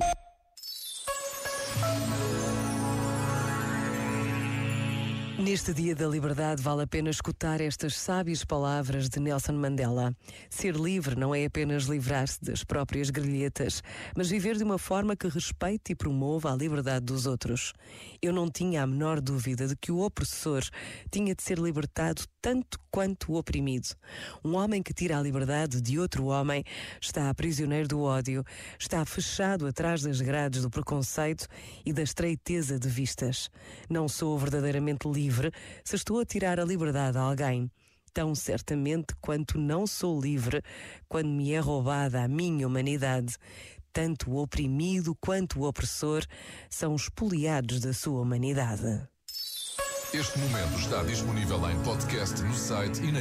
Google. Neste Dia da Liberdade, vale a pena escutar estas sábias palavras de Nelson Mandela. Ser livre não é apenas livrar-se das próprias grelhetas, mas viver de uma forma que respeite e promova a liberdade dos outros. Eu não tinha a menor dúvida de que o opressor tinha de ser libertado tanto quanto o oprimido. Um homem que tira a liberdade de outro homem está prisioneiro do ódio, está fechado atrás das grades do preconceito e da estreiteza de vistas. Não sou verdadeiramente livre livre se estou a tirar a liberdade a alguém. Tão certamente quanto não sou livre quando me é roubada a minha humanidade. Tanto o oprimido quanto o opressor são espoliados da sua humanidade. Este momento está disponível em podcast no site e na.